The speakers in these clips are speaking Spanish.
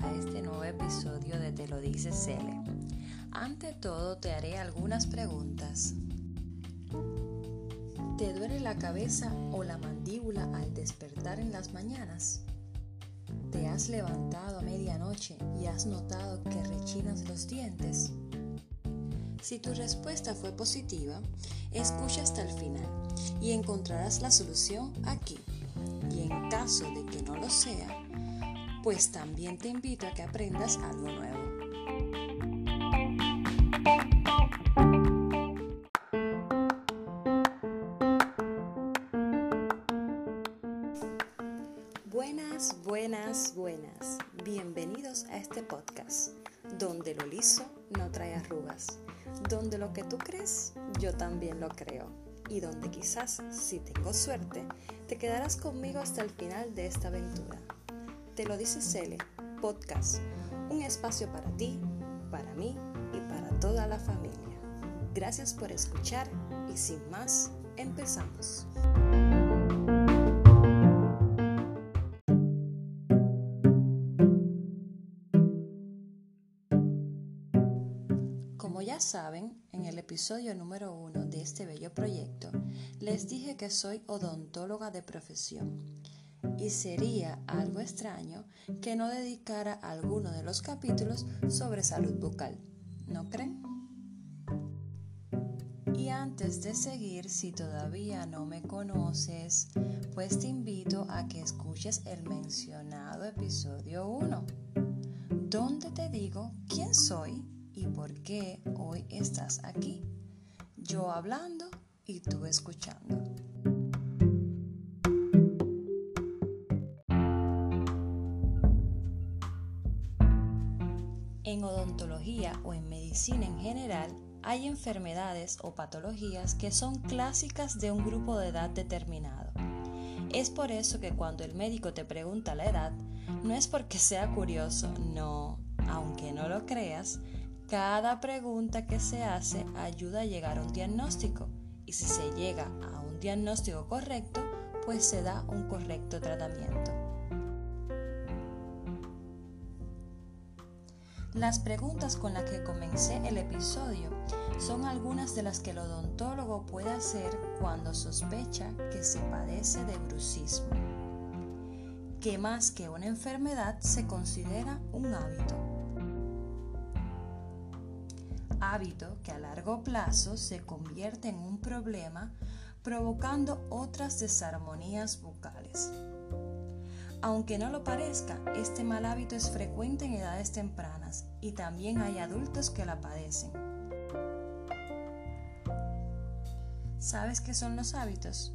a este nuevo episodio de Te lo dice Cele. Ante todo te haré algunas preguntas. ¿Te duele la cabeza o la mandíbula al despertar en las mañanas? ¿Te has levantado a medianoche y has notado que rechinas los dientes? Si tu respuesta fue positiva, escucha hasta el final y encontrarás la solución aquí. Y en caso de que no lo sea, pues también te invito a que aprendas algo nuevo. Buenas, buenas, buenas. Bienvenidos a este podcast, donde lo liso no trae arrugas, donde lo que tú crees, yo también lo creo, y donde quizás, si tengo suerte, te quedarás conmigo hasta el final de esta aventura. Te lo dice Cele, podcast, un espacio para ti, para mí y para toda la familia. Gracias por escuchar y sin más, empezamos. Como ya saben, en el episodio número uno de este bello proyecto, les dije que soy odontóloga de profesión y sería algo extraño que no dedicara alguno de los capítulos sobre salud bucal, ¿no creen? Y antes de seguir, si todavía no me conoces, pues te invito a que escuches el mencionado episodio 1, donde te digo quién soy y por qué hoy estás aquí. Yo hablando y tú escuchando. En odontología o en medicina en general, hay enfermedades o patologías que son clásicas de un grupo de edad determinado. Es por eso que cuando el médico te pregunta la edad, no es porque sea curioso, no, aunque no lo creas, cada pregunta que se hace ayuda a llegar a un diagnóstico y si se llega a un diagnóstico correcto, pues se da un correcto tratamiento. Las preguntas con las que comencé el episodio son algunas de las que el odontólogo puede hacer cuando sospecha que se padece de brucismo, que más que una enfermedad se considera un hábito. Hábito que a largo plazo se convierte en un problema provocando otras desarmonías bucales. Aunque no lo parezca, este mal hábito es frecuente en edades tempranas y también hay adultos que la padecen. ¿Sabes qué son los hábitos?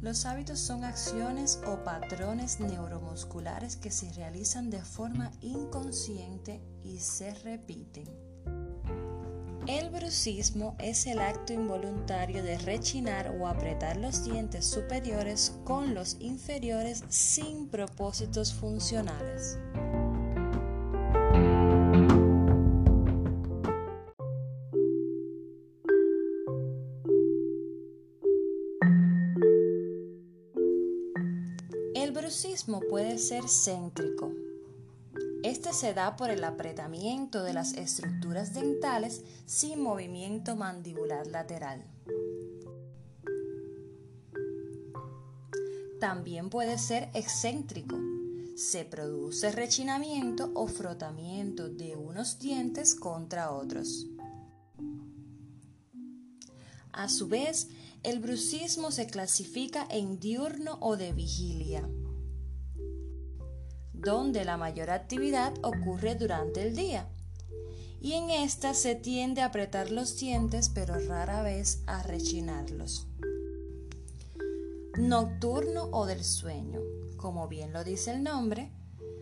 Los hábitos son acciones o patrones neuromusculares que se realizan de forma inconsciente y se repiten. El brucismo es el acto involuntario de rechinar o apretar los dientes superiores con los inferiores sin propósitos funcionales. El brucismo puede ser céntrico, este se da por el apretamiento de las estructuras dentales sin movimiento mandibular lateral. También puede ser excéntrico. Se produce rechinamiento o frotamiento de unos dientes contra otros. A su vez, el brucismo se clasifica en diurno o de vigilia donde la mayor actividad ocurre durante el día. Y en esta se tiende a apretar los dientes, pero rara vez a rechinarlos. Nocturno o del sueño, como bien lo dice el nombre,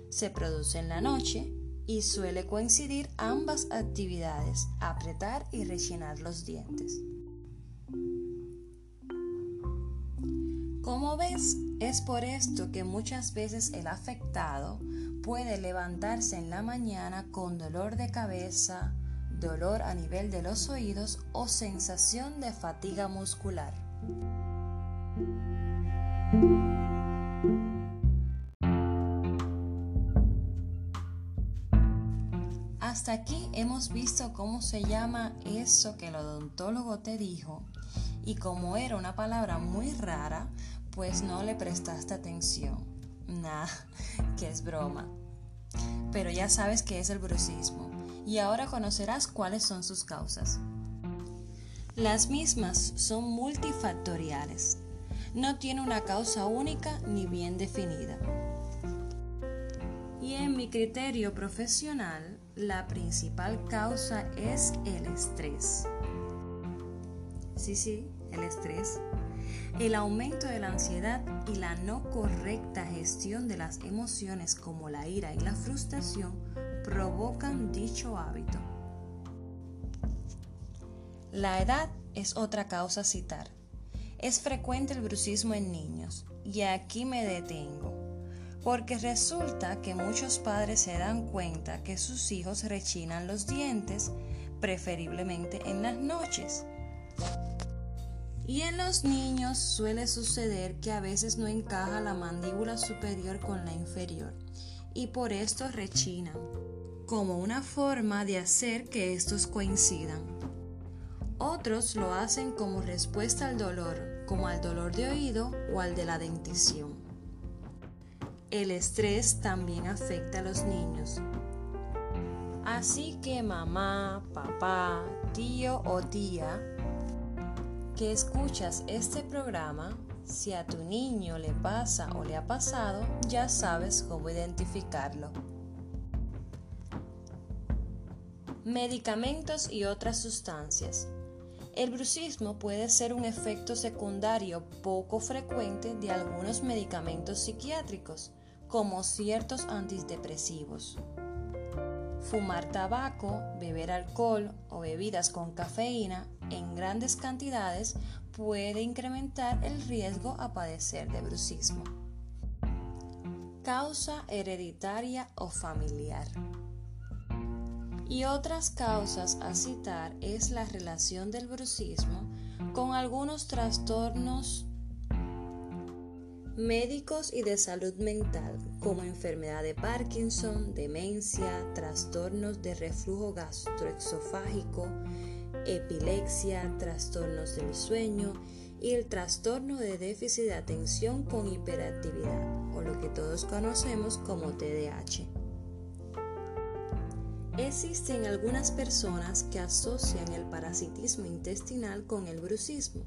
se produce en la noche y suele coincidir ambas actividades, apretar y rechinar los dientes. Como ves, es por esto que muchas veces el afectado puede levantarse en la mañana con dolor de cabeza, dolor a nivel de los oídos o sensación de fatiga muscular. hasta aquí hemos visto cómo se llama eso que el odontólogo te dijo y como era una palabra muy rara, pues no le prestaste atención. Nah, que es broma. Pero ya sabes qué es el brucismo y ahora conocerás cuáles son sus causas. Las mismas son multifactoriales. No tiene una causa única ni bien definida. Y en mi criterio profesional, la principal causa es el estrés. Sí, sí, el estrés. El aumento de la ansiedad y la no correcta gestión de las emociones como la ira y la frustración provocan dicho hábito. La edad es otra causa a citar. Es frecuente el brucismo en niños y aquí me detengo porque resulta que muchos padres se dan cuenta que sus hijos rechinan los dientes, preferiblemente en las noches. Y en los niños suele suceder que a veces no encaja la mandíbula superior con la inferior y por esto rechinan, como una forma de hacer que estos coincidan. Otros lo hacen como respuesta al dolor, como al dolor de oído o al de la dentición. El estrés también afecta a los niños. Así que mamá, papá, tío o tía que escuchas este programa, si a tu niño le pasa o le ha pasado, ya sabes cómo identificarlo. Medicamentos y otras sustancias. El brucismo puede ser un efecto secundario poco frecuente de algunos medicamentos psiquiátricos, como ciertos antidepresivos. Fumar tabaco, beber alcohol o bebidas con cafeína en grandes cantidades puede incrementar el riesgo a padecer de brucismo. Causa hereditaria o familiar. Y otras causas a citar es la relación del brucismo con algunos trastornos médicos y de salud mental como enfermedad de Parkinson, demencia, trastornos de reflujo gastroexofágico, epilepsia, trastornos del sueño y el trastorno de déficit de atención con hiperactividad o lo que todos conocemos como TDAH. Existen algunas personas que asocian el parasitismo intestinal con el brucismo,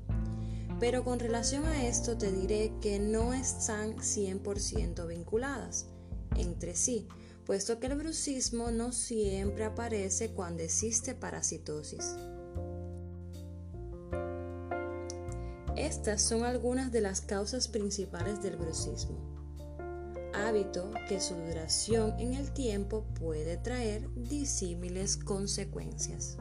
pero con relación a esto te diré que no están 100% vinculadas entre sí, puesto que el brucismo no siempre aparece cuando existe parasitosis. Estas son algunas de las causas principales del brucismo hábito que su duración en el tiempo puede traer disímiles consecuencias.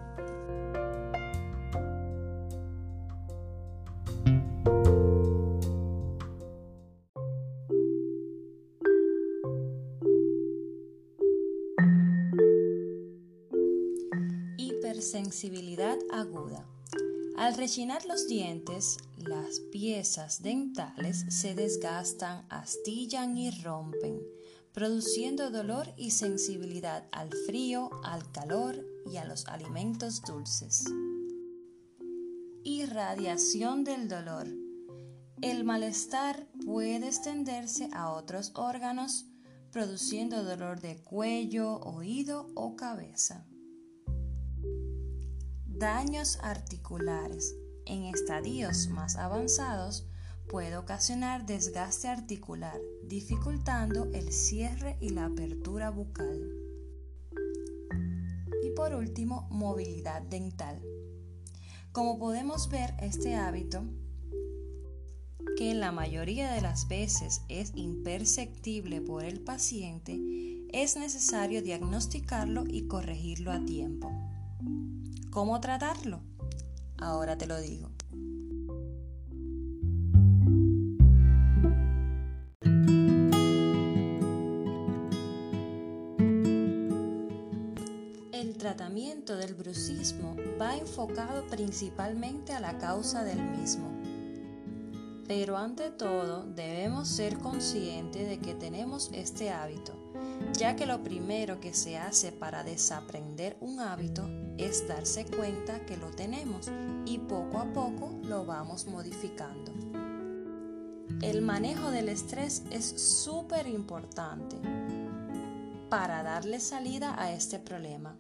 Hipersensibilidad aguda. Al rechinar los dientes, las piezas dentales se desgastan, astillan y rompen, produciendo dolor y sensibilidad al frío, al calor y a los alimentos dulces. Irradiación del dolor. El malestar puede extenderse a otros órganos, produciendo dolor de cuello, oído o cabeza. Daños articulares en estadios más avanzados puede ocasionar desgaste articular, dificultando el cierre y la apertura bucal. Y por último, movilidad dental. Como podemos ver, este hábito, que en la mayoría de las veces es imperceptible por el paciente, es necesario diagnosticarlo y corregirlo a tiempo. ¿Cómo tratarlo? Ahora te lo digo. El tratamiento del brucismo va enfocado principalmente a la causa del mismo. Pero ante todo debemos ser conscientes de que tenemos este hábito ya que lo primero que se hace para desaprender un hábito es darse cuenta que lo tenemos y poco a poco lo vamos modificando. El manejo del estrés es súper importante para darle salida a este problema.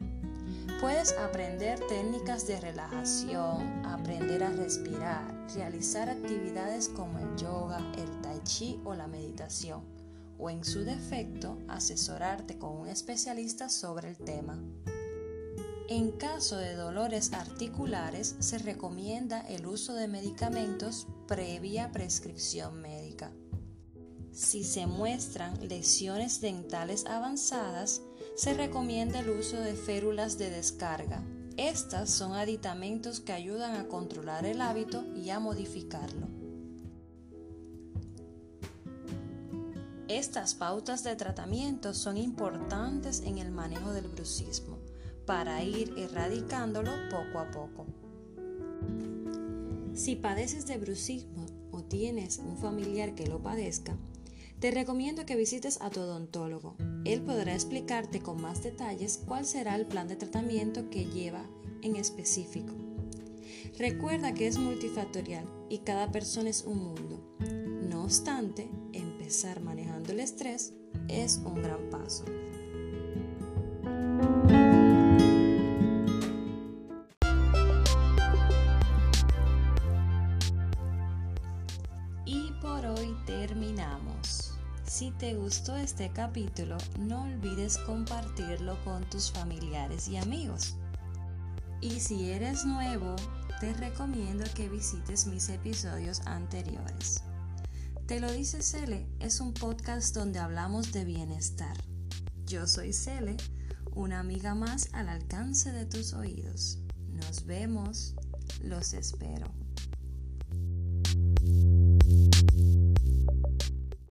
Puedes aprender técnicas de relajación, aprender a respirar, realizar actividades como el yoga, el tai chi o la meditación, o en su defecto, asesorarte con un especialista sobre el tema. En caso de dolores articulares, se recomienda el uso de medicamentos previa prescripción médica. Si se muestran lesiones dentales avanzadas, se recomienda el uso de férulas de descarga. Estas son aditamentos que ayudan a controlar el hábito y a modificarlo. Estas pautas de tratamiento son importantes en el manejo del brucismo para ir erradicándolo poco a poco. Si padeces de brucismo o tienes un familiar que lo padezca, te recomiendo que visites a tu odontólogo. Él podrá explicarte con más detalles cuál será el plan de tratamiento que lleva en específico. Recuerda que es multifactorial y cada persona es un mundo. No obstante, manejando el estrés es un gran paso. Y por hoy terminamos. Si te gustó este capítulo, no olvides compartirlo con tus familiares y amigos. Y si eres nuevo, te recomiendo que visites mis episodios anteriores. Te lo dice Cele es un podcast donde hablamos de bienestar. Yo soy Cele, una amiga más al alcance de tus oídos. Nos vemos, los espero.